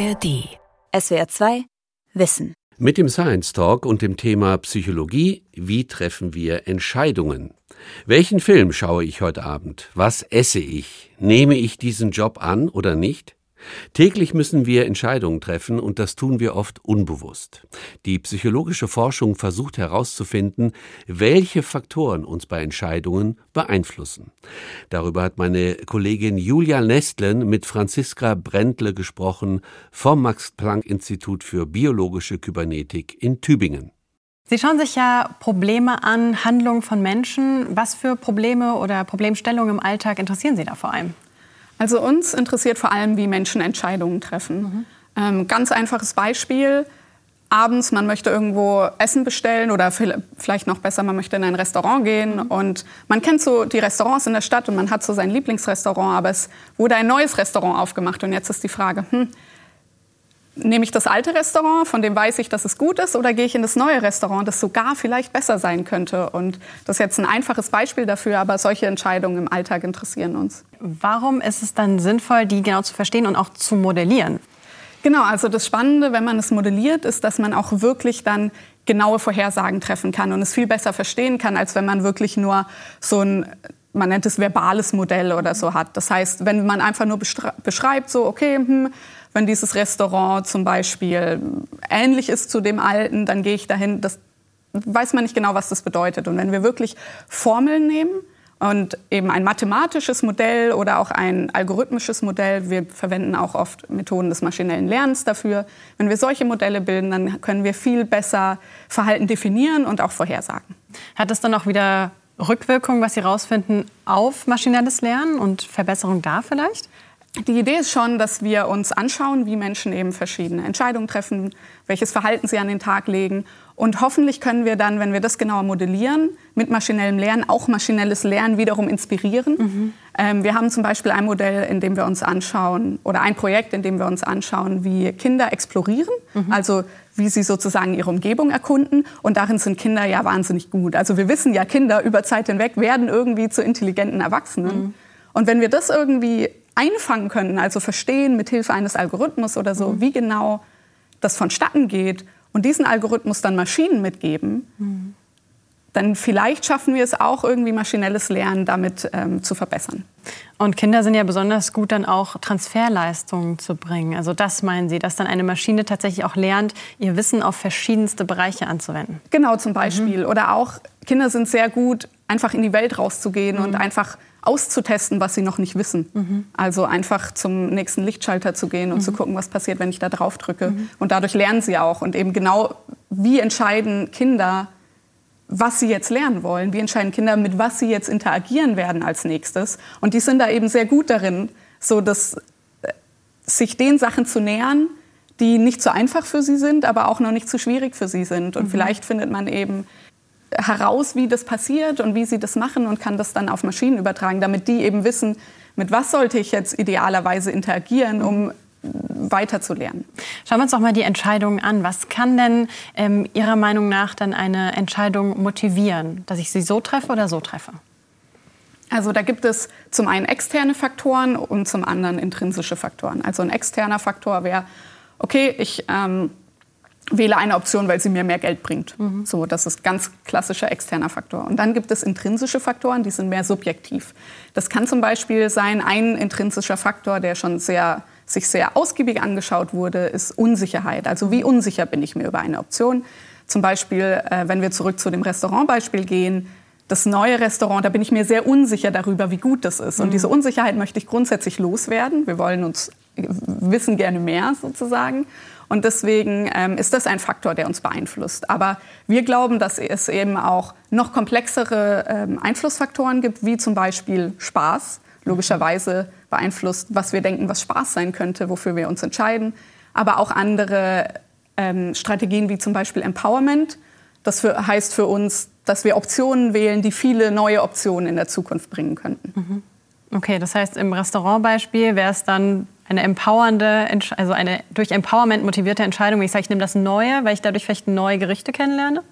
ARD. SWR 2 Wissen. Mit dem Science Talk und dem Thema Psychologie, wie treffen wir Entscheidungen? Welchen Film schaue ich heute Abend? Was esse ich? Nehme ich diesen Job an oder nicht? Täglich müssen wir Entscheidungen treffen und das tun wir oft unbewusst. Die psychologische Forschung versucht herauszufinden, welche Faktoren uns bei Entscheidungen beeinflussen. Darüber hat meine Kollegin Julia Nestlen mit Franziska Brentle gesprochen vom Max-Planck-Institut für biologische Kybernetik in Tübingen. Sie schauen sich ja Probleme an, Handlungen von Menschen. Was für Probleme oder Problemstellungen im Alltag interessieren Sie da vor allem? Also uns interessiert vor allem, wie Menschen Entscheidungen treffen. Mhm. Ähm, ganz einfaches Beispiel. Abends, man möchte irgendwo Essen bestellen oder vielleicht noch besser, man möchte in ein Restaurant gehen. Mhm. Und man kennt so die Restaurants in der Stadt und man hat so sein Lieblingsrestaurant, aber es wurde ein neues Restaurant aufgemacht. Und jetzt ist die Frage, hm, nehme ich das alte Restaurant, von dem weiß ich, dass es gut ist, oder gehe ich in das neue Restaurant, das sogar vielleicht besser sein könnte? Und das ist jetzt ein einfaches Beispiel dafür, aber solche Entscheidungen im Alltag interessieren uns. Warum ist es dann sinnvoll, die genau zu verstehen und auch zu modellieren? Genau, also das Spannende, wenn man es modelliert, ist, dass man auch wirklich dann genaue Vorhersagen treffen kann und es viel besser verstehen kann, als wenn man wirklich nur so ein man nennt es verbales Modell oder so hat. Das heißt, wenn man einfach nur beschreibt, so, okay, hm, wenn dieses Restaurant zum Beispiel ähnlich ist zu dem alten, dann gehe ich dahin. Das weiß man nicht genau, was das bedeutet. Und wenn wir wirklich Formeln nehmen und eben ein mathematisches Modell oder auch ein algorithmisches Modell, wir verwenden auch oft Methoden des maschinellen Lernens dafür. Wenn wir solche Modelle bilden, dann können wir viel besser Verhalten definieren und auch vorhersagen. Hat es dann auch wieder Rückwirkungen, was Sie herausfinden, auf maschinelles Lernen und Verbesserung da vielleicht? Die Idee ist schon, dass wir uns anschauen, wie Menschen eben verschiedene Entscheidungen treffen, welches Verhalten sie an den Tag legen. Und hoffentlich können wir dann, wenn wir das genauer modellieren, mit maschinellem Lernen auch maschinelles Lernen wiederum inspirieren. Mhm. Ähm, wir haben zum Beispiel ein Modell, in dem wir uns anschauen, oder ein Projekt, in dem wir uns anschauen, wie Kinder explorieren, mhm. also wie sie sozusagen ihre Umgebung erkunden. Und darin sind Kinder ja wahnsinnig gut. Also wir wissen ja, Kinder über Zeit hinweg werden irgendwie zu intelligenten Erwachsenen. Mhm. Und wenn wir das irgendwie einfangen können, also verstehen mit Hilfe eines Algorithmus oder so, mhm. wie genau das vonstatten geht und diesen Algorithmus dann Maschinen mitgeben, mhm. dann vielleicht schaffen wir es auch irgendwie maschinelles Lernen damit ähm, zu verbessern. Und Kinder sind ja besonders gut dann auch Transferleistungen zu bringen. Also das meinen Sie, dass dann eine Maschine tatsächlich auch lernt, ihr Wissen auf verschiedenste Bereiche anzuwenden. Genau zum Beispiel. Mhm. Oder auch Kinder sind sehr gut, einfach in die Welt rauszugehen und mhm. einfach auszutesten, was sie noch nicht wissen. Mhm. Also einfach zum nächsten Lichtschalter zu gehen und mhm. zu gucken, was passiert, wenn ich da drauf drücke. Mhm. Und dadurch lernen sie auch. Und eben genau, wie entscheiden Kinder, was sie jetzt lernen wollen? Wie entscheiden Kinder, mit was sie jetzt interagieren werden als nächstes? Und die sind da eben sehr gut darin, so dass äh, sich den Sachen zu nähern, die nicht so einfach für sie sind, aber auch noch nicht zu schwierig für sie sind. Und mhm. vielleicht findet man eben heraus, wie das passiert und wie sie das machen und kann das dann auf Maschinen übertragen, damit die eben wissen, mit was sollte ich jetzt idealerweise interagieren, um weiter zu lernen. Schauen wir uns doch mal die Entscheidungen an. Was kann denn ähm, Ihrer Meinung nach dann eine Entscheidung motivieren, dass ich sie so treffe oder so treffe? Also da gibt es zum einen externe Faktoren und zum anderen intrinsische Faktoren. Also ein externer Faktor wäre, okay, ich ähm, wähle eine Option, weil sie mir mehr Geld bringt. Mhm. So, das ist ganz klassischer externer Faktor. Und dann gibt es intrinsische Faktoren, die sind mehr subjektiv. Das kann zum Beispiel sein, ein intrinsischer Faktor, der schon sehr, sich sehr ausgiebig angeschaut wurde, ist Unsicherheit. Also wie unsicher bin ich mir über eine Option? Zum Beispiel, äh, wenn wir zurück zu dem Restaurantbeispiel gehen, das neue Restaurant, da bin ich mir sehr unsicher darüber, wie gut das ist. Und mhm. diese Unsicherheit möchte ich grundsätzlich loswerden. Wir wollen uns wissen gerne mehr sozusagen. Und deswegen ähm, ist das ein Faktor, der uns beeinflusst. Aber wir glauben, dass es eben auch noch komplexere ähm, Einflussfaktoren gibt, wie zum Beispiel Spaß. Logischerweise beeinflusst, was wir denken, was Spaß sein könnte, wofür wir uns entscheiden. Aber auch andere ähm, Strategien wie zum Beispiel Empowerment. Das für, heißt für uns, dass wir Optionen wählen, die viele neue Optionen in der Zukunft bringen könnten. Mhm. Okay, das heißt, im Restaurantbeispiel wäre es dann eine empowernde, also eine durch Empowerment motivierte Entscheidung. Ich sage, ich nehme das Neue, weil ich dadurch vielleicht neue Gerichte kennenlerne?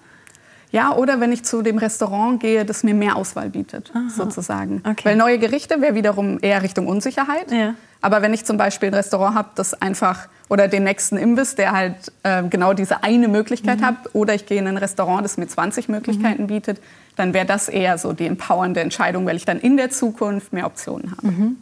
Ja, oder wenn ich zu dem Restaurant gehe, das mir mehr Auswahl bietet, Aha. sozusagen. Okay. Weil neue Gerichte wäre wiederum eher Richtung Unsicherheit. Ja. Aber wenn ich zum Beispiel ein Restaurant habe, das einfach oder den nächsten Imbiss, der halt äh, genau diese eine Möglichkeit mhm. hat, oder ich gehe in ein Restaurant, das mir 20 Möglichkeiten mhm. bietet, dann wäre das eher so die empowernde Entscheidung, weil ich dann in der Zukunft mehr Optionen habe. Mhm.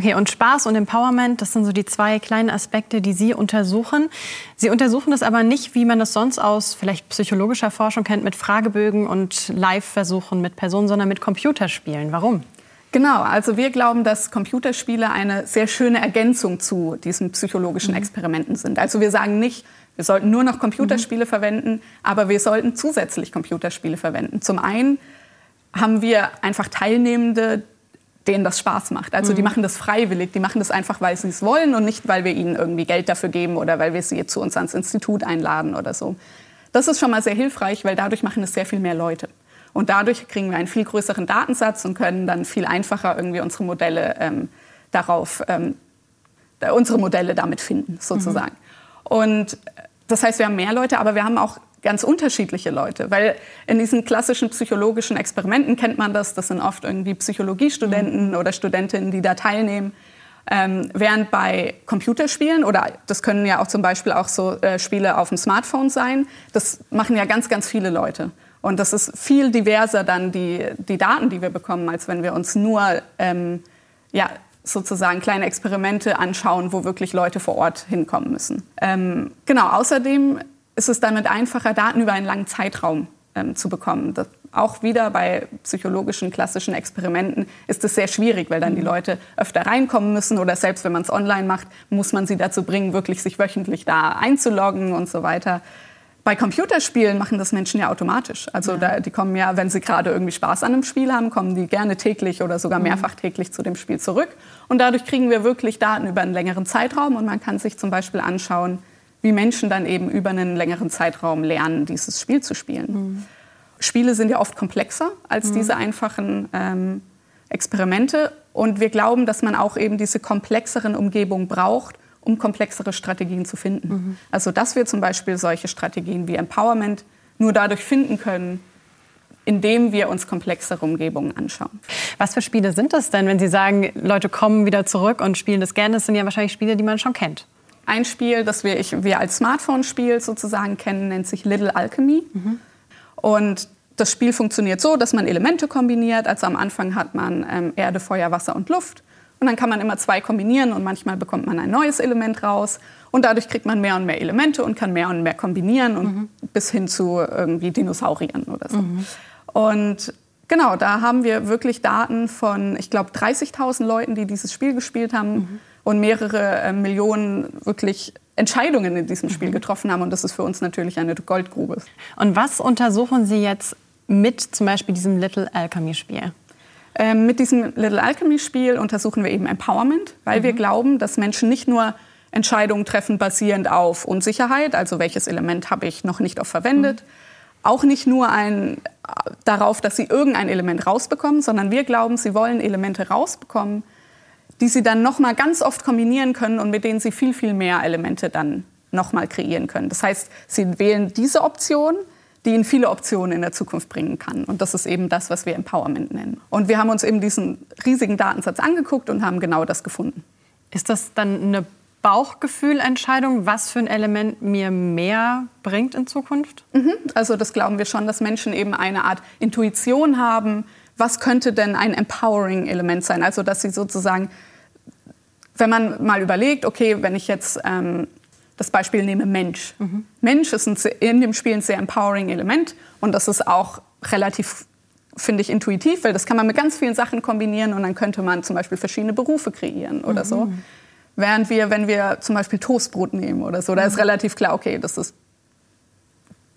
Okay, und Spaß und Empowerment, das sind so die zwei kleinen Aspekte, die Sie untersuchen. Sie untersuchen das aber nicht, wie man das sonst aus vielleicht psychologischer Forschung kennt, mit Fragebögen und Live-Versuchen mit Personen, sondern mit Computerspielen. Warum? Genau, also wir glauben, dass Computerspiele eine sehr schöne Ergänzung zu diesen psychologischen mhm. Experimenten sind. Also wir sagen nicht, wir sollten nur noch Computerspiele mhm. verwenden, aber wir sollten zusätzlich Computerspiele verwenden. Zum einen haben wir einfach Teilnehmende, denen das Spaß macht. Also mhm. die machen das freiwillig, die machen das einfach, weil sie es wollen und nicht, weil wir ihnen irgendwie Geld dafür geben oder weil wir sie zu uns ans Institut einladen oder so. Das ist schon mal sehr hilfreich, weil dadurch machen es sehr viel mehr Leute. Und dadurch kriegen wir einen viel größeren Datensatz und können dann viel einfacher irgendwie unsere Modelle ähm, darauf, ähm, unsere Modelle damit finden, sozusagen. Mhm. Und das heißt, wir haben mehr Leute, aber wir haben auch ganz unterschiedliche Leute, weil in diesen klassischen psychologischen Experimenten kennt man das, das sind oft irgendwie Psychologiestudenten mhm. oder Studentinnen, die da teilnehmen. Ähm, während bei Computerspielen oder das können ja auch zum Beispiel auch so äh, Spiele auf dem Smartphone sein, das machen ja ganz, ganz viele Leute. Und das ist viel diverser dann die, die Daten, die wir bekommen, als wenn wir uns nur ähm, ja, sozusagen kleine Experimente anschauen, wo wirklich Leute vor Ort hinkommen müssen. Ähm, genau, außerdem ist es damit einfacher, Daten über einen langen Zeitraum ähm, zu bekommen. Das, auch wieder bei psychologischen klassischen Experimenten ist es sehr schwierig, weil dann die mhm. Leute öfter reinkommen müssen oder selbst wenn man es online macht, muss man sie dazu bringen, wirklich sich wöchentlich da einzuloggen und so weiter. Bei Computerspielen machen das Menschen ja automatisch. Also ja. da, die kommen ja, wenn sie gerade irgendwie Spaß an einem Spiel haben, kommen die gerne täglich oder sogar mhm. mehrfach täglich zu dem Spiel zurück. Und dadurch kriegen wir wirklich Daten über einen längeren Zeitraum und man kann sich zum Beispiel anschauen, wie Menschen dann eben über einen längeren Zeitraum lernen, dieses Spiel zu spielen. Mhm. Spiele sind ja oft komplexer als mhm. diese einfachen ähm, Experimente. Und wir glauben, dass man auch eben diese komplexeren Umgebungen braucht, um komplexere Strategien zu finden. Mhm. Also dass wir zum Beispiel solche Strategien wie Empowerment nur dadurch finden können, indem wir uns komplexere Umgebungen anschauen. Was für Spiele sind das denn, wenn Sie sagen, Leute kommen wieder zurück und spielen das gerne? Das sind ja wahrscheinlich Spiele, die man schon kennt. Ein Spiel, das wir, ich, wir als Smartphone-Spiel sozusagen kennen, nennt sich Little Alchemy. Mhm. Und das Spiel funktioniert so, dass man Elemente kombiniert. Also am Anfang hat man ähm, Erde, Feuer, Wasser und Luft. Und dann kann man immer zwei kombinieren und manchmal bekommt man ein neues Element raus. Und dadurch kriegt man mehr und mehr Elemente und kann mehr und mehr kombinieren und mhm. bis hin zu irgendwie Dinosauriern oder so. Mhm. Und genau, da haben wir wirklich Daten von, ich glaube, 30.000 Leuten, die dieses Spiel gespielt haben mhm. Und mehrere äh, Millionen wirklich Entscheidungen in diesem Spiel mhm. getroffen haben. Und das ist für uns natürlich eine Goldgrube. Und was untersuchen Sie jetzt mit zum Beispiel diesem Little Alchemy Spiel? Ähm, mit diesem Little Alchemy-Spiel untersuchen wir eben Empowerment, weil mhm. wir glauben, dass Menschen nicht nur Entscheidungen treffen basierend auf Unsicherheit, also welches Element habe ich noch nicht oft verwendet, mhm. auch nicht nur ein, darauf, dass sie irgendein Element rausbekommen, sondern wir glauben, sie wollen Elemente rausbekommen, die sie dann noch mal ganz oft kombinieren können und mit denen sie viel viel mehr Elemente dann noch mal kreieren können. Das heißt, sie wählen diese Option, die ihnen viele Optionen in der Zukunft bringen kann. Und das ist eben das, was wir Empowerment nennen. Und wir haben uns eben diesen riesigen Datensatz angeguckt und haben genau das gefunden. Ist das dann eine Bauchgefühlentscheidung, was für ein Element mir mehr bringt in Zukunft? Mhm. Also das glauben wir schon, dass Menschen eben eine Art Intuition haben, was könnte denn ein empowering Element sein? Also dass sie sozusagen, wenn man mal überlegt, okay, wenn ich jetzt ähm, das Beispiel nehme Mensch. Mhm. Mensch ist ein, in dem Spiel ein sehr empowering Element und das ist auch relativ, finde ich, intuitiv, weil das kann man mit ganz vielen Sachen kombinieren und dann könnte man zum Beispiel verschiedene Berufe kreieren oder mhm. so. Während wir, wenn wir zum Beispiel Toastbrot nehmen oder so, da ist mhm. relativ klar, okay, das ist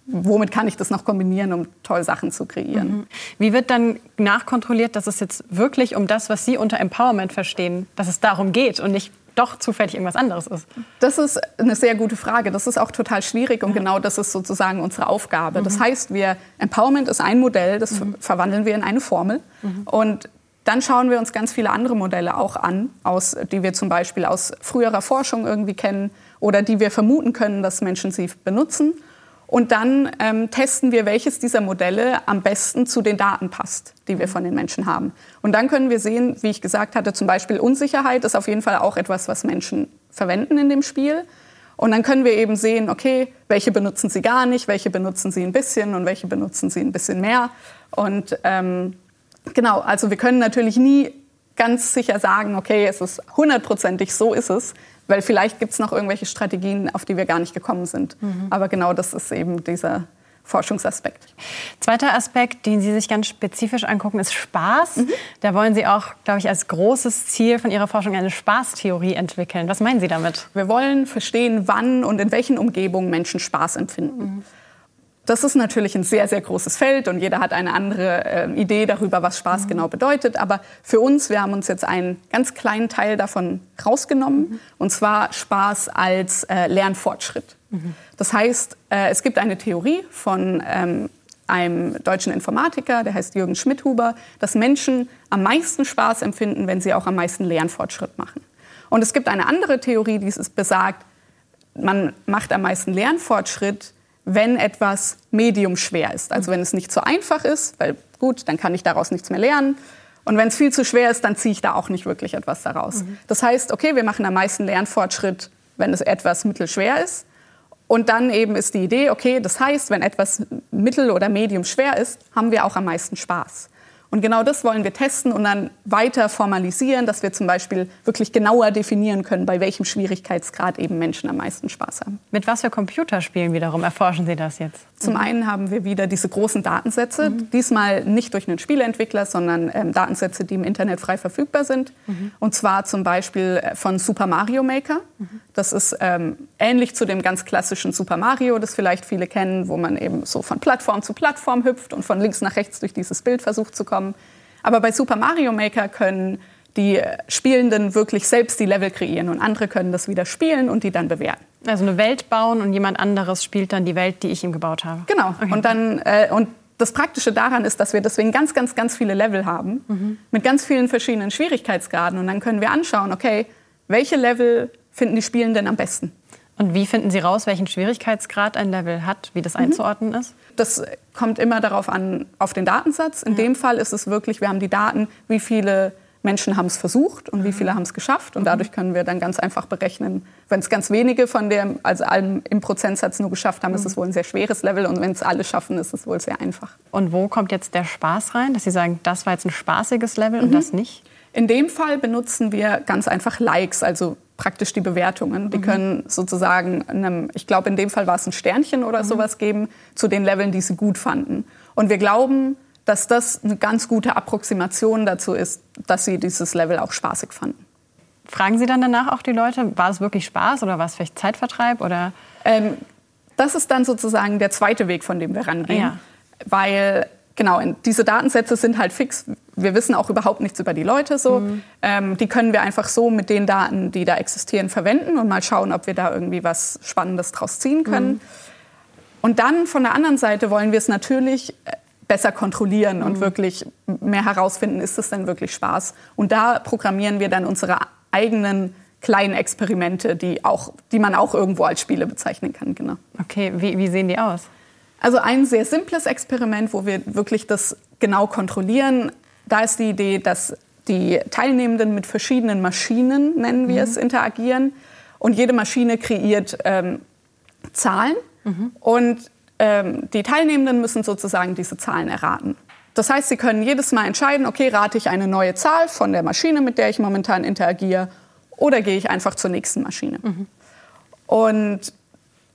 womit kann ich das noch kombinieren, um tolle Sachen zu kreieren. Mhm. Wie wird dann nachkontrolliert, dass es jetzt wirklich um das, was Sie unter Empowerment verstehen, dass es darum geht und nicht doch zufällig irgendwas anderes ist? Das ist eine sehr gute Frage. Das ist auch total schwierig und ja. genau das ist sozusagen unsere Aufgabe. Mhm. Das heißt, wir Empowerment ist ein Modell, das mhm. verwandeln wir in eine Formel mhm. und dann schauen wir uns ganz viele andere Modelle auch an, aus, die wir zum Beispiel aus früherer Forschung irgendwie kennen oder die wir vermuten können, dass Menschen sie benutzen. Und dann ähm, testen wir, welches dieser Modelle am besten zu den Daten passt, die wir von den Menschen haben. Und dann können wir sehen, wie ich gesagt hatte, zum Beispiel Unsicherheit ist auf jeden Fall auch etwas, was Menschen verwenden in dem Spiel. Und dann können wir eben sehen, okay, welche benutzen sie gar nicht, welche benutzen sie ein bisschen und welche benutzen sie ein bisschen mehr. Und ähm, genau, also wir können natürlich nie ganz sicher sagen, okay, es ist hundertprozentig, so ist es, weil vielleicht gibt es noch irgendwelche Strategien, auf die wir gar nicht gekommen sind. Mhm. Aber genau das ist eben dieser Forschungsaspekt. Zweiter Aspekt, den Sie sich ganz spezifisch angucken, ist Spaß. Mhm. Da wollen Sie auch, glaube ich, als großes Ziel von Ihrer Forschung eine Spaßtheorie entwickeln. Was meinen Sie damit? Wir wollen verstehen, wann und in welchen Umgebungen Menschen Spaß empfinden. Mhm. Das ist natürlich ein sehr, sehr großes Feld und jeder hat eine andere äh, Idee darüber, was Spaß mhm. genau bedeutet. Aber für uns, wir haben uns jetzt einen ganz kleinen Teil davon rausgenommen, mhm. und zwar Spaß als äh, Lernfortschritt. Mhm. Das heißt, äh, es gibt eine Theorie von ähm, einem deutschen Informatiker, der heißt Jürgen Schmidhuber, dass Menschen am meisten Spaß empfinden, wenn sie auch am meisten Lernfortschritt machen. Und es gibt eine andere Theorie, die besagt, man macht am meisten Lernfortschritt, wenn etwas medium schwer ist. Also wenn es nicht zu einfach ist, weil gut, dann kann ich daraus nichts mehr lernen. Und wenn es viel zu schwer ist, dann ziehe ich da auch nicht wirklich etwas daraus. Mhm. Das heißt, okay, wir machen am meisten Lernfortschritt, wenn es etwas mittelschwer ist. Und dann eben ist die Idee, okay, das heißt, wenn etwas mittel- oder medium schwer ist, haben wir auch am meisten Spaß. Und genau das wollen wir testen und dann weiter formalisieren, dass wir zum Beispiel wirklich genauer definieren können, bei welchem Schwierigkeitsgrad eben Menschen am meisten Spaß haben. Mit was für Computerspielen wiederum erforschen Sie das jetzt? Zum einen haben wir wieder diese großen Datensätze, mhm. diesmal nicht durch einen Spieleentwickler, sondern ähm, Datensätze, die im Internet frei verfügbar sind. Mhm. Und zwar zum Beispiel äh, von Super Mario Maker. Mhm. Das ist ähm, ähnlich zu dem ganz klassischen Super Mario, das vielleicht viele kennen, wo man eben so von Plattform zu Plattform hüpft und von links nach rechts durch dieses Bild versucht zu kommen. Aber bei Super Mario Maker können die Spielenden wirklich selbst die Level kreieren und andere können das wieder spielen und die dann bewerten. Also eine Welt bauen und jemand anderes spielt dann die Welt, die ich ihm gebaut habe. Genau. Okay. Und dann äh, und das Praktische daran ist, dass wir deswegen ganz, ganz, ganz viele Level haben mhm. mit ganz vielen verschiedenen Schwierigkeitsgraden und dann können wir anschauen, okay, welche Level finden die Spielenden am besten? Und wie finden Sie raus, welchen Schwierigkeitsgrad ein Level hat, wie das mhm. einzuordnen ist? Das kommt immer darauf an, auf den Datensatz. In ja. dem Fall ist es wirklich, wir haben die Daten, wie viele Menschen haben es versucht und wie mhm. viele haben es geschafft. Und dadurch können wir dann ganz einfach berechnen, wenn es ganz wenige von dem, also allem im Prozentsatz nur geschafft haben, mhm. ist es wohl ein sehr schweres Level. Und wenn es alle schaffen, ist es wohl sehr einfach. Und wo kommt jetzt der Spaß rein, dass Sie sagen, das war jetzt ein spaßiges Level und mhm. das nicht? In dem Fall benutzen wir ganz einfach Likes, also praktisch die Bewertungen. Die mhm. können sozusagen, einem, ich glaube in dem Fall war es ein Sternchen oder mhm. sowas geben, zu den Leveln, die sie gut fanden. Und wir glauben, dass das eine ganz gute Approximation dazu ist, dass sie dieses Level auch spaßig fanden. Fragen Sie dann danach auch die Leute, war es wirklich Spaß oder war es vielleicht Zeitvertreib? Oder? Ähm, das ist dann sozusagen der zweite Weg, von dem wir rangehen. Ja. Weil genau, diese Datensätze sind halt fix. Wir wissen auch überhaupt nichts über die Leute so. Mhm. Ähm, die können wir einfach so mit den Daten, die da existieren, verwenden und mal schauen, ob wir da irgendwie was Spannendes draus ziehen können. Mhm. Und dann von der anderen Seite wollen wir es natürlich äh, besser kontrollieren mhm. und wirklich mehr herausfinden, ist es denn wirklich Spaß? Und da programmieren wir dann unsere eigenen kleinen Experimente, die, auch, die man auch irgendwo als Spiele bezeichnen kann. Genau. Okay, wie, wie sehen die aus? Also ein sehr simples Experiment, wo wir wirklich das genau kontrollieren. Da ist die Idee, dass die Teilnehmenden mit verschiedenen Maschinen, nennen wir mhm. es, interagieren. Und jede Maschine kreiert ähm, Zahlen. Mhm. Und die Teilnehmenden müssen sozusagen diese Zahlen erraten. Das heißt, sie können jedes Mal entscheiden, okay, rate ich eine neue Zahl von der Maschine, mit der ich momentan interagiere, oder gehe ich einfach zur nächsten Maschine. Mhm. Und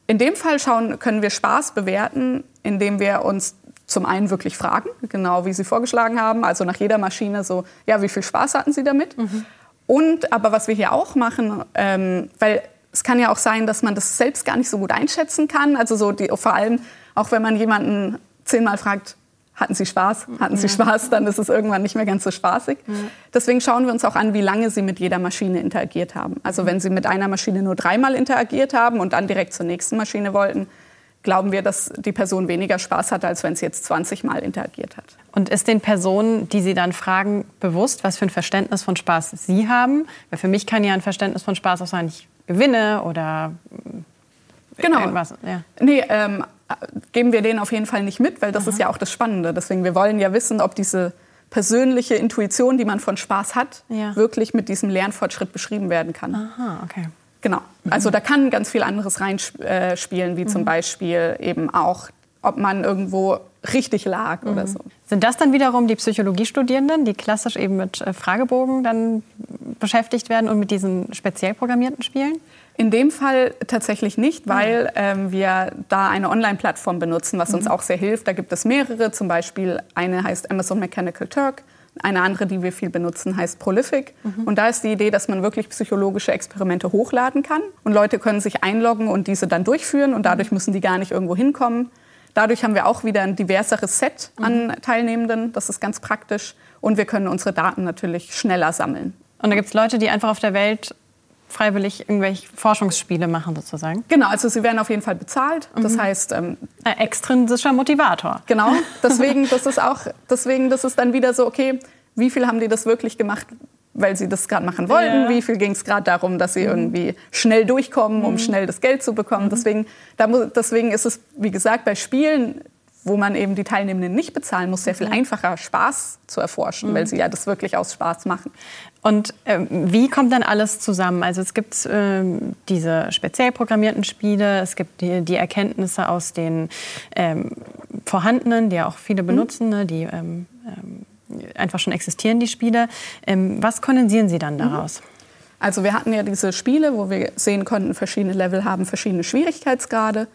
in dem Fall schauen, können wir Spaß bewerten, indem wir uns zum einen wirklich fragen, genau wie Sie vorgeschlagen haben, also nach jeder Maschine so, ja, wie viel Spaß hatten Sie damit? Mhm. Und aber was wir hier auch machen, ähm, weil es kann ja auch sein, dass man das selbst gar nicht so gut einschätzen kann. Also so die, vor allem auch wenn man jemanden zehnmal fragt, hatten Sie Spaß? Hatten Sie Spaß? Dann ist es irgendwann nicht mehr ganz so spaßig. Deswegen schauen wir uns auch an, wie lange Sie mit jeder Maschine interagiert haben. Also wenn Sie mit einer Maschine nur dreimal interagiert haben und dann direkt zur nächsten Maschine wollten, glauben wir, dass die Person weniger Spaß hatte, als wenn sie jetzt 20 Mal interagiert hat. Und ist den Personen, die Sie dann fragen, bewusst, was für ein Verständnis von Spaß Sie haben? Weil für mich kann ja ein Verständnis von Spaß auch sein, ich gewinne oder genau. irgendwas. Ja. Nee, ähm, geben wir denen auf jeden Fall nicht mit, weil das Aha. ist ja auch das Spannende. Deswegen, wir wollen ja wissen, ob diese persönliche Intuition, die man von Spaß hat, ja. wirklich mit diesem Lernfortschritt beschrieben werden kann. Aha, okay. Genau. Mhm. Also da kann ganz viel anderes reinspielen, wie mhm. zum Beispiel eben auch, ob man irgendwo richtig lag mhm. oder so. Sind das dann wiederum die Psychologiestudierenden, die klassisch eben mit äh, Fragebogen dann beschäftigt werden und mit diesen speziell programmierten Spielen? In dem Fall tatsächlich nicht, weil ähm, wir da eine Online-Plattform benutzen, was uns mhm. auch sehr hilft. Da gibt es mehrere, zum Beispiel eine heißt Amazon Mechanical Turk, eine andere, die wir viel benutzen, heißt Prolific. Mhm. Und da ist die Idee, dass man wirklich psychologische Experimente hochladen kann. Und Leute können sich einloggen und diese dann durchführen. Und dadurch müssen die gar nicht irgendwo hinkommen. Dadurch haben wir auch wieder ein diverseres Set an mhm. Teilnehmenden. Das ist ganz praktisch. Und wir können unsere Daten natürlich schneller sammeln. Und da gibt es Leute, die einfach auf der Welt freiwillig irgendwelche Forschungsspiele machen sozusagen? Genau, also sie werden auf jeden Fall bezahlt. Das mhm. heißt ähm, ein extrinsischer Motivator. Genau, deswegen das ist auch deswegen das ist dann wieder so okay, wie viel haben die das wirklich gemacht, weil sie das gerade machen wollten? Ja. Wie viel ging es gerade darum, dass sie mhm. irgendwie schnell durchkommen, um mhm. schnell das Geld zu bekommen? Mhm. Deswegen, da, deswegen ist es, wie gesagt, bei Spielen wo man eben die Teilnehmenden nicht bezahlen muss, sehr viel einfacher Spaß zu erforschen, mhm. weil sie ja das wirklich aus Spaß machen. Und äh, wie kommt dann alles zusammen? Also es gibt äh, diese speziell programmierten Spiele, es gibt die, die Erkenntnisse aus den ähm, vorhandenen, die ja auch viele mhm. benutzen, ne, die ähm, ähm, einfach schon existieren, die Spiele. Ähm, was kondensieren Sie dann mhm. daraus? Also wir hatten ja diese Spiele, wo wir sehen konnten, verschiedene Level haben verschiedene Schwierigkeitsgrade.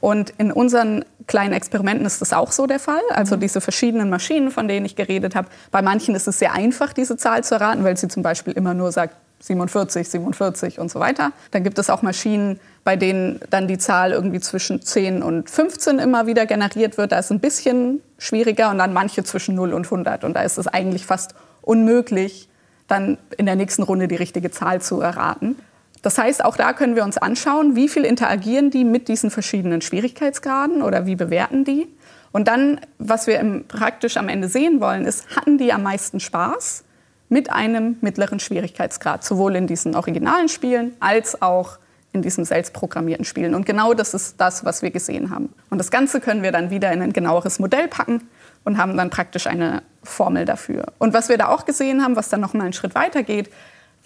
Und in unseren kleinen Experimenten ist das auch so der Fall. Also mhm. diese verschiedenen Maschinen, von denen ich geredet habe. Bei manchen ist es sehr einfach, diese Zahl zu erraten, weil sie zum Beispiel immer nur sagt 47, 47 und so weiter. Dann gibt es auch Maschinen, bei denen dann die Zahl irgendwie zwischen 10 und 15 immer wieder generiert wird. Da ist es ein bisschen schwieriger und dann manche zwischen 0 und 100. Und da ist es eigentlich fast unmöglich, dann in der nächsten Runde die richtige Zahl zu erraten. Das heißt, auch da können wir uns anschauen, wie viel interagieren die mit diesen verschiedenen Schwierigkeitsgraden oder wie bewerten die. Und dann, was wir praktisch am Ende sehen wollen, ist, hatten die am meisten Spaß mit einem mittleren Schwierigkeitsgrad, sowohl in diesen originalen Spielen als auch in diesen selbst programmierten Spielen. Und genau das ist das, was wir gesehen haben. Und das Ganze können wir dann wieder in ein genaueres Modell packen und haben dann praktisch eine Formel dafür. Und was wir da auch gesehen haben, was dann noch mal einen Schritt weiter geht,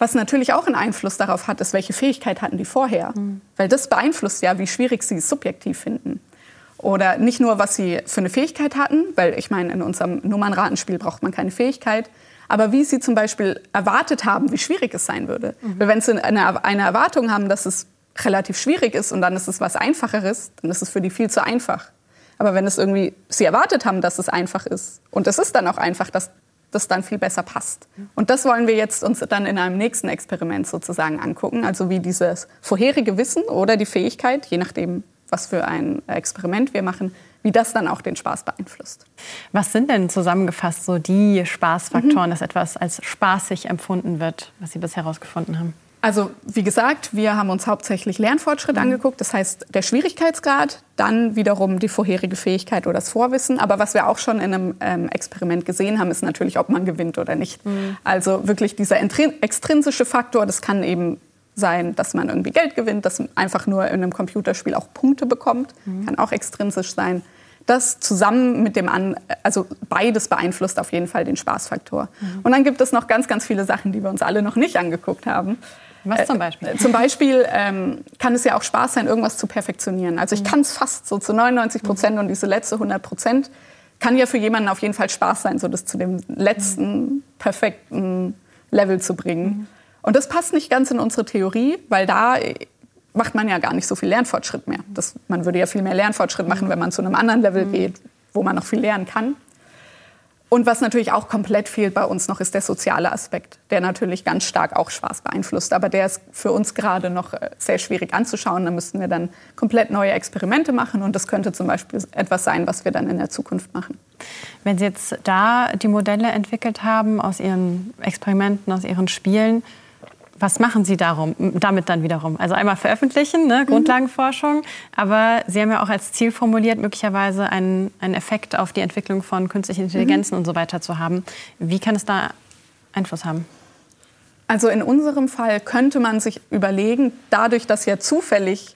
was natürlich auch einen Einfluss darauf hat, ist, welche Fähigkeit hatten die vorher. Mhm. Weil das beeinflusst ja, wie schwierig sie es subjektiv finden. Oder nicht nur, was sie für eine Fähigkeit hatten, weil ich meine, in unserem Nummernratenspiel braucht man keine Fähigkeit, aber wie sie zum Beispiel erwartet haben, wie schwierig es sein würde. Mhm. Weil wenn sie eine, eine Erwartung haben, dass es relativ schwierig ist und dann ist es was Einfacheres, dann ist es für die viel zu einfach. Aber wenn es irgendwie sie erwartet haben, dass es einfach ist und es ist dann auch einfach, dass das dann viel besser passt. Und das wollen wir jetzt uns dann in einem nächsten Experiment sozusagen angucken, also wie dieses vorherige Wissen oder die Fähigkeit, je nachdem, was für ein Experiment wir machen, wie das dann auch den Spaß beeinflusst. Was sind denn zusammengefasst so die Spaßfaktoren, mhm. dass etwas als spaßig empfunden wird, was Sie bisher herausgefunden haben? Also wie gesagt, wir haben uns hauptsächlich Lernfortschritt mhm. angeguckt, das heißt der Schwierigkeitsgrad, dann wiederum die vorherige Fähigkeit oder das Vorwissen. Aber was wir auch schon in einem ähm, Experiment gesehen haben, ist natürlich, ob man gewinnt oder nicht. Mhm. Also wirklich dieser extrinsische Faktor, das kann eben sein, dass man irgendwie Geld gewinnt, dass man einfach nur in einem Computerspiel auch Punkte bekommt, mhm. kann auch extrinsisch sein. Das zusammen mit dem an, also beides beeinflusst auf jeden Fall den Spaßfaktor. Mhm. Und dann gibt es noch ganz, ganz viele Sachen, die wir uns alle noch nicht angeguckt haben. Was zum Beispiel? Äh, zum Beispiel ähm, kann es ja auch Spaß sein, irgendwas zu perfektionieren. Also ich mhm. kann es fast so zu 99 Prozent mhm. und diese letzte 100 Prozent kann ja für jemanden auf jeden Fall Spaß sein, so das zu dem letzten mhm. perfekten Level zu bringen. Und das passt nicht ganz in unsere Theorie, weil da macht man ja gar nicht so viel Lernfortschritt mehr. Das, man würde ja viel mehr Lernfortschritt machen, wenn man zu einem anderen Level geht, wo man noch viel lernen kann. Und was natürlich auch komplett fehlt bei uns noch, ist der soziale Aspekt, der natürlich ganz stark auch Spaß beeinflusst. Aber der ist für uns gerade noch äh, sehr schwierig anzuschauen. Da müssten wir dann komplett neue Experimente machen. Und das könnte zum Beispiel etwas sein, was wir dann in der Zukunft machen. Wenn Sie jetzt da die Modelle entwickelt haben aus Ihren Experimenten, aus Ihren Spielen, was machen Sie darum, damit dann wiederum? Also einmal veröffentlichen, ne, mhm. Grundlagenforschung, aber Sie haben ja auch als Ziel formuliert, möglicherweise einen, einen Effekt auf die Entwicklung von künstlichen Intelligenzen mhm. und so weiter zu haben. Wie kann es da Einfluss haben? Also in unserem Fall könnte man sich überlegen, dadurch, dass ja zufällig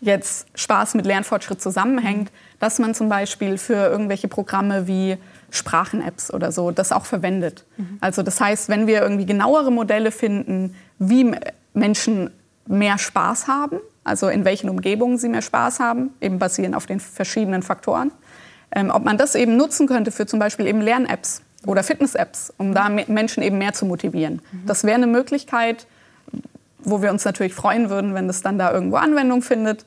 jetzt Spaß mit Lernfortschritt zusammenhängt, dass man zum Beispiel für irgendwelche Programme wie Sprachen-Apps oder so das auch verwendet. Mhm. Also das heißt, wenn wir irgendwie genauere Modelle finden, wie Menschen mehr Spaß haben, also in welchen Umgebungen sie mehr Spaß haben, eben basierend auf den verschiedenen Faktoren, ähm, ob man das eben nutzen könnte für zum Beispiel eben Lern-Apps oder Fitness-Apps, um da Menschen eben mehr zu motivieren. Mhm. Das wäre eine Möglichkeit, wo wir uns natürlich freuen würden, wenn das dann da irgendwo Anwendung findet.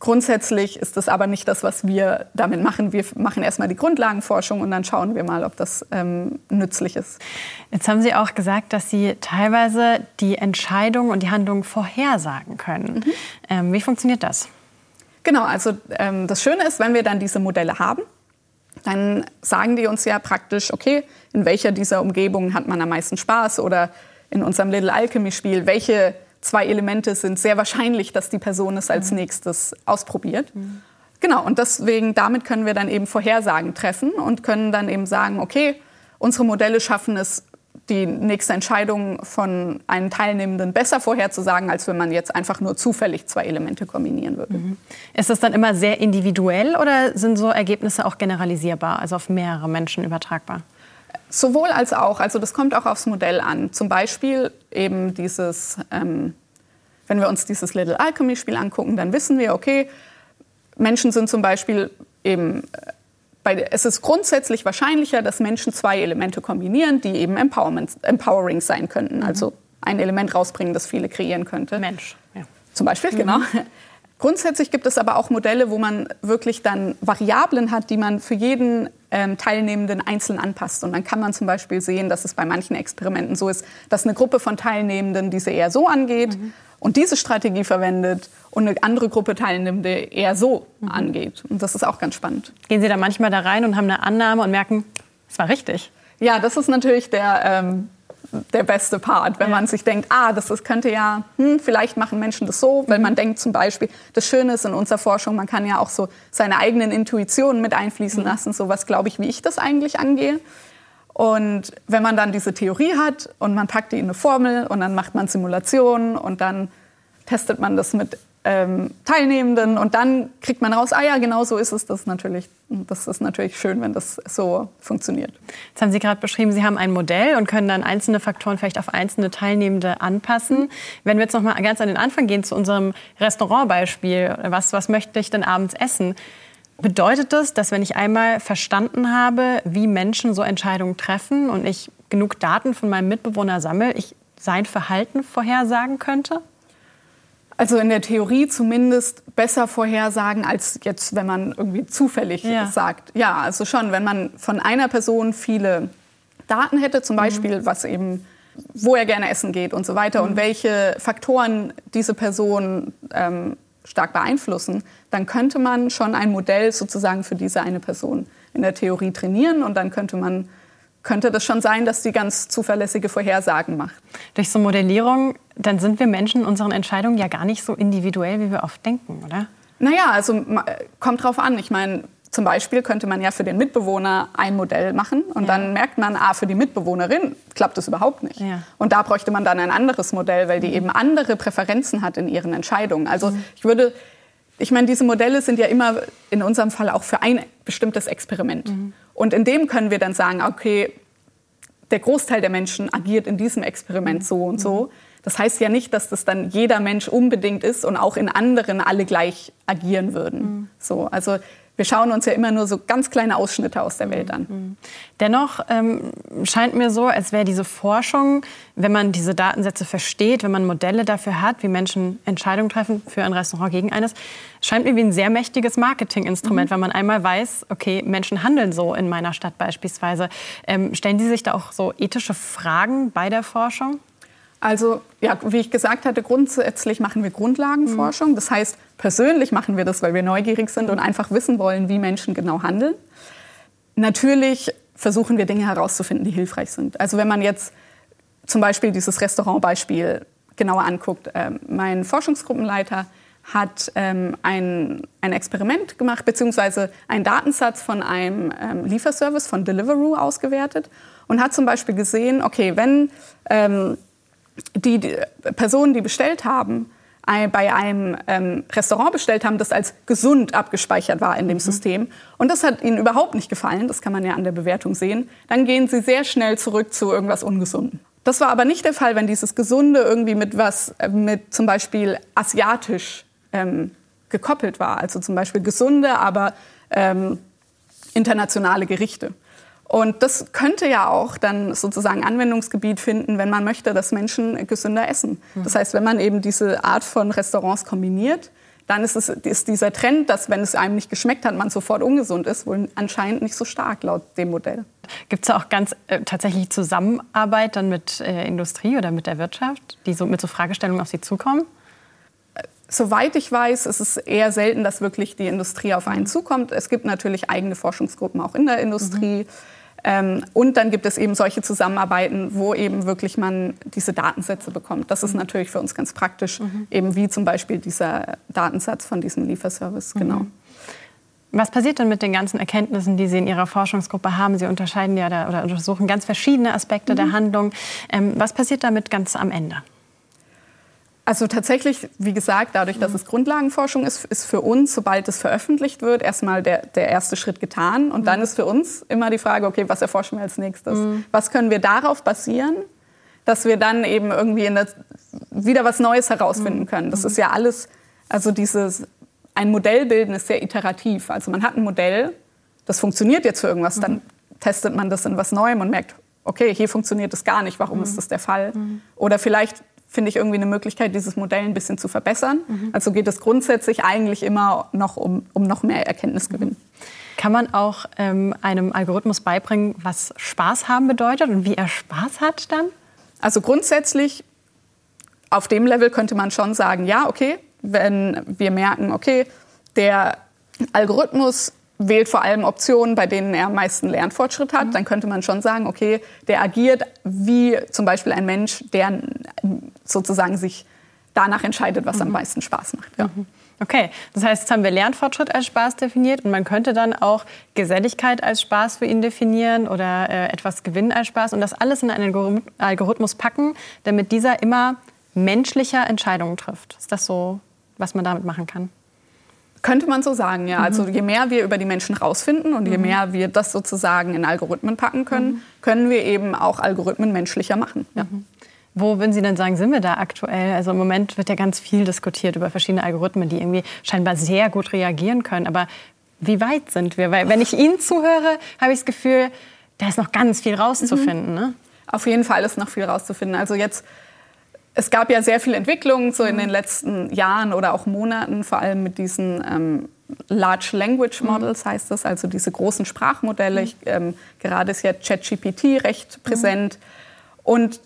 Grundsätzlich ist das aber nicht das, was wir damit machen. Wir machen erstmal die Grundlagenforschung und dann schauen wir mal, ob das ähm, nützlich ist. Jetzt haben Sie auch gesagt, dass Sie teilweise die Entscheidungen und die Handlungen vorhersagen können. Mhm. Ähm, wie funktioniert das? Genau, also ähm, das Schöne ist, wenn wir dann diese Modelle haben, dann sagen die uns ja praktisch, okay, in welcher dieser Umgebungen hat man am meisten Spaß oder in unserem Little Alchemy Spiel, welche zwei Elemente sind sehr wahrscheinlich, dass die Person es als mhm. nächstes ausprobiert. Mhm. Genau, und deswegen, damit können wir dann eben Vorhersagen treffen und können dann eben sagen, okay, unsere Modelle schaffen es, die nächste Entscheidung von einem Teilnehmenden besser vorherzusagen, als wenn man jetzt einfach nur zufällig zwei Elemente kombinieren würde. Mhm. Ist das dann immer sehr individuell oder sind so Ergebnisse auch generalisierbar, also auf mehrere Menschen übertragbar? Sowohl als auch. Also das kommt auch aufs Modell an. Zum Beispiel eben dieses, ähm, wenn wir uns dieses Little Alchemy Spiel angucken, dann wissen wir, okay, Menschen sind zum Beispiel eben, äh, bei, es ist grundsätzlich wahrscheinlicher, dass Menschen zwei Elemente kombinieren, die eben Empowerment, empowering sein könnten. Mhm. Also ein Element rausbringen, das viele kreieren könnte. Mensch. Ja. Zum Beispiel, mhm. genau. Grundsätzlich gibt es aber auch Modelle, wo man wirklich dann Variablen hat, die man für jeden ähm, Teilnehmenden einzeln anpasst. Und dann kann man zum Beispiel sehen, dass es bei manchen Experimenten so ist, dass eine Gruppe von Teilnehmenden diese eher so angeht mhm. und diese Strategie verwendet und eine andere Gruppe Teilnehmende eher so mhm. angeht. Und das ist auch ganz spannend. Gehen Sie da manchmal da rein und haben eine Annahme und merken, es war richtig? Ja, das ist natürlich der ähm, der beste Part, wenn ja. man sich denkt, ah, das, das könnte ja, hm, vielleicht machen Menschen das so, weil man denkt zum Beispiel, das Schöne ist in unserer Forschung, man kann ja auch so seine eigenen Intuitionen mit einfließen mhm. lassen, so was glaube ich, wie ich das eigentlich angehe. Und wenn man dann diese Theorie hat und man packt die in eine Formel und dann macht man Simulationen und dann testet man das mit ähm, Teilnehmenden und dann kriegt man raus, ah ja, genau so ist es. Das, natürlich, das ist natürlich schön, wenn das so funktioniert. Jetzt haben Sie gerade beschrieben, Sie haben ein Modell und können dann einzelne Faktoren vielleicht auf einzelne Teilnehmende anpassen. Wenn wir jetzt noch mal ganz an den Anfang gehen zu unserem Restaurantbeispiel, was, was möchte ich denn abends essen? Bedeutet das, dass wenn ich einmal verstanden habe, wie Menschen so Entscheidungen treffen und ich genug Daten von meinem Mitbewohner sammle, ich sein Verhalten vorhersagen könnte? Also in der Theorie zumindest besser vorhersagen, als jetzt, wenn man irgendwie zufällig ja. sagt. Ja, also schon, wenn man von einer Person viele Daten hätte, zum mhm. Beispiel, mhm. was eben, wo er gerne essen geht und so weiter mhm. und welche Faktoren diese Person ähm, stark beeinflussen, dann könnte man schon ein Modell sozusagen für diese eine Person in der Theorie trainieren und dann könnte man könnte das schon sein, dass die ganz zuverlässige Vorhersagen macht. Durch so Modellierung, dann sind wir Menschen in unseren Entscheidungen ja gar nicht so individuell, wie wir oft denken, oder? Naja, also kommt drauf an. Ich meine, zum Beispiel könnte man ja für den Mitbewohner ein Modell machen und ja. dann merkt man, ah, für die Mitbewohnerin klappt das überhaupt nicht. Ja. Und da bräuchte man dann ein anderes Modell, weil die mhm. eben andere Präferenzen hat in ihren Entscheidungen. Also mhm. ich würde, ich meine, diese Modelle sind ja immer in unserem Fall auch für ein bestimmtes Experiment. Mhm. Und in dem können wir dann sagen, okay, der Großteil der Menschen agiert in diesem Experiment so und so. Das heißt ja nicht, dass das dann jeder Mensch unbedingt ist und auch in anderen alle gleich agieren würden. So, also wir schauen uns ja immer nur so ganz kleine Ausschnitte aus der Welt an. Mhm. Dennoch ähm, scheint mir so, als wäre diese Forschung, wenn man diese Datensätze versteht, wenn man Modelle dafür hat, wie Menschen Entscheidungen treffen für ein Restaurant gegen eines, scheint mir wie ein sehr mächtiges Marketinginstrument, mhm. wenn man einmal weiß, okay, Menschen handeln so in meiner Stadt beispielsweise. Ähm, stellen die sich da auch so ethische Fragen bei der Forschung? Also, ja, wie ich gesagt hatte, grundsätzlich machen wir Grundlagenforschung. Mhm. Das heißt, persönlich machen wir das, weil wir neugierig sind und einfach wissen wollen, wie Menschen genau handeln. Natürlich versuchen wir Dinge herauszufinden, die hilfreich sind. Also wenn man jetzt zum Beispiel dieses Restaurantbeispiel genauer anguckt, äh, mein Forschungsgruppenleiter hat ähm, ein, ein Experiment gemacht, beziehungsweise einen Datensatz von einem ähm, Lieferservice von Deliveroo ausgewertet und hat zum Beispiel gesehen, okay, wenn ähm, die, die Personen, die bestellt haben, bei einem ähm, Restaurant bestellt haben, das als gesund abgespeichert war in dem mhm. System. Und das hat ihnen überhaupt nicht gefallen, das kann man ja an der Bewertung sehen. Dann gehen sie sehr schnell zurück zu irgendwas Ungesundem. Das war aber nicht der Fall, wenn dieses Gesunde irgendwie mit was, äh, mit zum Beispiel asiatisch ähm, gekoppelt war. Also zum Beispiel gesunde, aber ähm, internationale Gerichte. Und das könnte ja auch dann sozusagen Anwendungsgebiet finden, wenn man möchte, dass Menschen gesünder essen. Mhm. Das heißt, wenn man eben diese Art von Restaurants kombiniert, dann ist, es, ist dieser Trend, dass wenn es einem nicht geschmeckt hat, man sofort ungesund ist, wohl anscheinend nicht so stark laut dem Modell. Gibt es da auch ganz äh, tatsächlich Zusammenarbeit dann mit äh, Industrie oder mit der Wirtschaft, die so mit so Fragestellungen auf Sie zukommen? Soweit ich weiß, ist es eher selten, dass wirklich die Industrie auf einen zukommt. Es gibt natürlich eigene Forschungsgruppen auch in der Industrie. Mhm. Ähm, und dann gibt es eben solche Zusammenarbeiten, wo eben wirklich man diese Datensätze bekommt. Das ist mhm. natürlich für uns ganz praktisch, mhm. eben wie zum Beispiel dieser Datensatz von diesem Lieferservice. Genau. Mhm. Was passiert denn mit den ganzen Erkenntnissen, die Sie in Ihrer Forschungsgruppe haben? Sie unterscheiden ja da, oder untersuchen ganz verschiedene Aspekte mhm. der Handlung. Ähm, was passiert damit ganz am Ende? Also tatsächlich, wie gesagt, dadurch, dass es Grundlagenforschung ist, ist für uns, sobald es veröffentlicht wird, erstmal der, der erste Schritt getan. Und dann ist für uns immer die Frage, okay, was erforschen wir als nächstes? Mhm. Was können wir darauf basieren, dass wir dann eben irgendwie der, wieder was Neues herausfinden können? Das ist ja alles, also dieses, ein Modell bilden ist sehr iterativ. Also man hat ein Modell, das funktioniert jetzt für irgendwas, dann testet man das in was Neuem und merkt, okay, hier funktioniert es gar nicht, warum mhm. ist das der Fall? Mhm. Oder vielleicht finde ich irgendwie eine Möglichkeit, dieses Modell ein bisschen zu verbessern. Mhm. Also geht es grundsätzlich eigentlich immer noch um, um noch mehr Erkenntnisgewinn. Kann man auch ähm, einem Algorithmus beibringen, was Spaß haben bedeutet und wie er Spaß hat dann? Also grundsätzlich auf dem Level könnte man schon sagen, ja, okay, wenn wir merken, okay, der Algorithmus wählt vor allem Optionen, bei denen er am meisten Lernfortschritt hat, mhm. dann könnte man schon sagen, okay, der agiert wie zum Beispiel ein Mensch, der sozusagen sich danach entscheidet, was mhm. am meisten Spaß macht. Ja. Mhm. Okay, das heißt, jetzt haben wir Lernfortschritt als Spaß definiert und man könnte dann auch Geselligkeit als Spaß für ihn definieren oder äh, etwas Gewinnen als Spaß und das alles in einen Algorithmus packen, damit dieser immer menschlicher Entscheidungen trifft. Ist das so, was man damit machen kann? Könnte man so sagen, ja. Also mhm. je mehr wir über die Menschen rausfinden und je mhm. mehr wir das sozusagen in Algorithmen packen können, mhm. können wir eben auch Algorithmen menschlicher machen. Ja. Wo würden Sie denn sagen, sind wir da aktuell? Also im Moment wird ja ganz viel diskutiert über verschiedene Algorithmen, die irgendwie scheinbar sehr gut reagieren können. Aber wie weit sind wir? Weil wenn ich Ihnen zuhöre, habe ich das Gefühl, da ist noch ganz viel rauszufinden. Ne? Auf jeden Fall ist noch viel rauszufinden. Also jetzt es gab ja sehr viel Entwicklung so in den letzten Jahren oder auch Monaten, vor allem mit diesen ähm, Large Language Models heißt das, also diese großen Sprachmodelle. Ich, ähm, gerade ist ja ChatGPT recht präsent. Und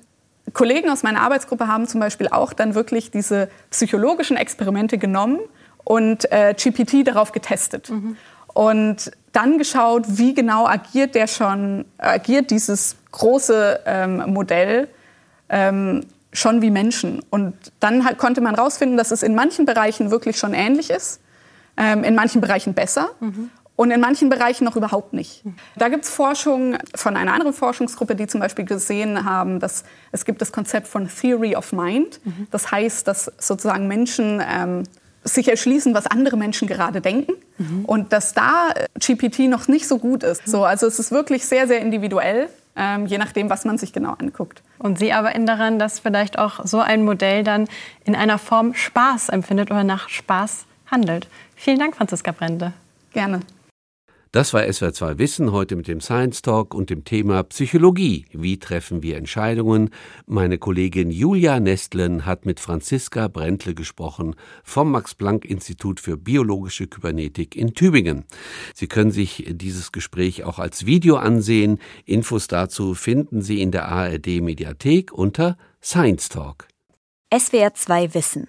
Kollegen aus meiner Arbeitsgruppe haben zum Beispiel auch dann wirklich diese psychologischen Experimente genommen und äh, GPT darauf getestet. Mhm. Und dann geschaut, wie genau agiert der schon, agiert dieses große ähm, Modell ähm, schon wie Menschen. Und dann halt konnte man herausfinden, dass es in manchen Bereichen wirklich schon ähnlich ist, ähm, in manchen Bereichen besser. Mhm. Und in manchen Bereichen noch überhaupt nicht. Da gibt es Forschung von einer anderen Forschungsgruppe, die zum Beispiel gesehen haben, dass es gibt das Konzept von Theory of Mind. Mhm. Das heißt, dass sozusagen Menschen ähm, sich erschließen, was andere Menschen gerade denken. Mhm. Und dass da äh, GPT noch nicht so gut ist. So, also es ist wirklich sehr, sehr individuell ähm, je nachdem, was man sich genau anguckt. Und Sie arbeiten daran, dass vielleicht auch so ein Modell dann in einer Form Spaß empfindet oder nach Spaß handelt. Vielen Dank, Franziska Brende. Gerne. Das war SWR2 Wissen heute mit dem Science Talk und dem Thema Psychologie. Wie treffen wir Entscheidungen? Meine Kollegin Julia Nestlen hat mit Franziska Brentle gesprochen vom Max-Planck-Institut für biologische Kybernetik in Tübingen. Sie können sich dieses Gespräch auch als Video ansehen. Infos dazu finden Sie in der ARD Mediathek unter Science Talk. SWR2 Wissen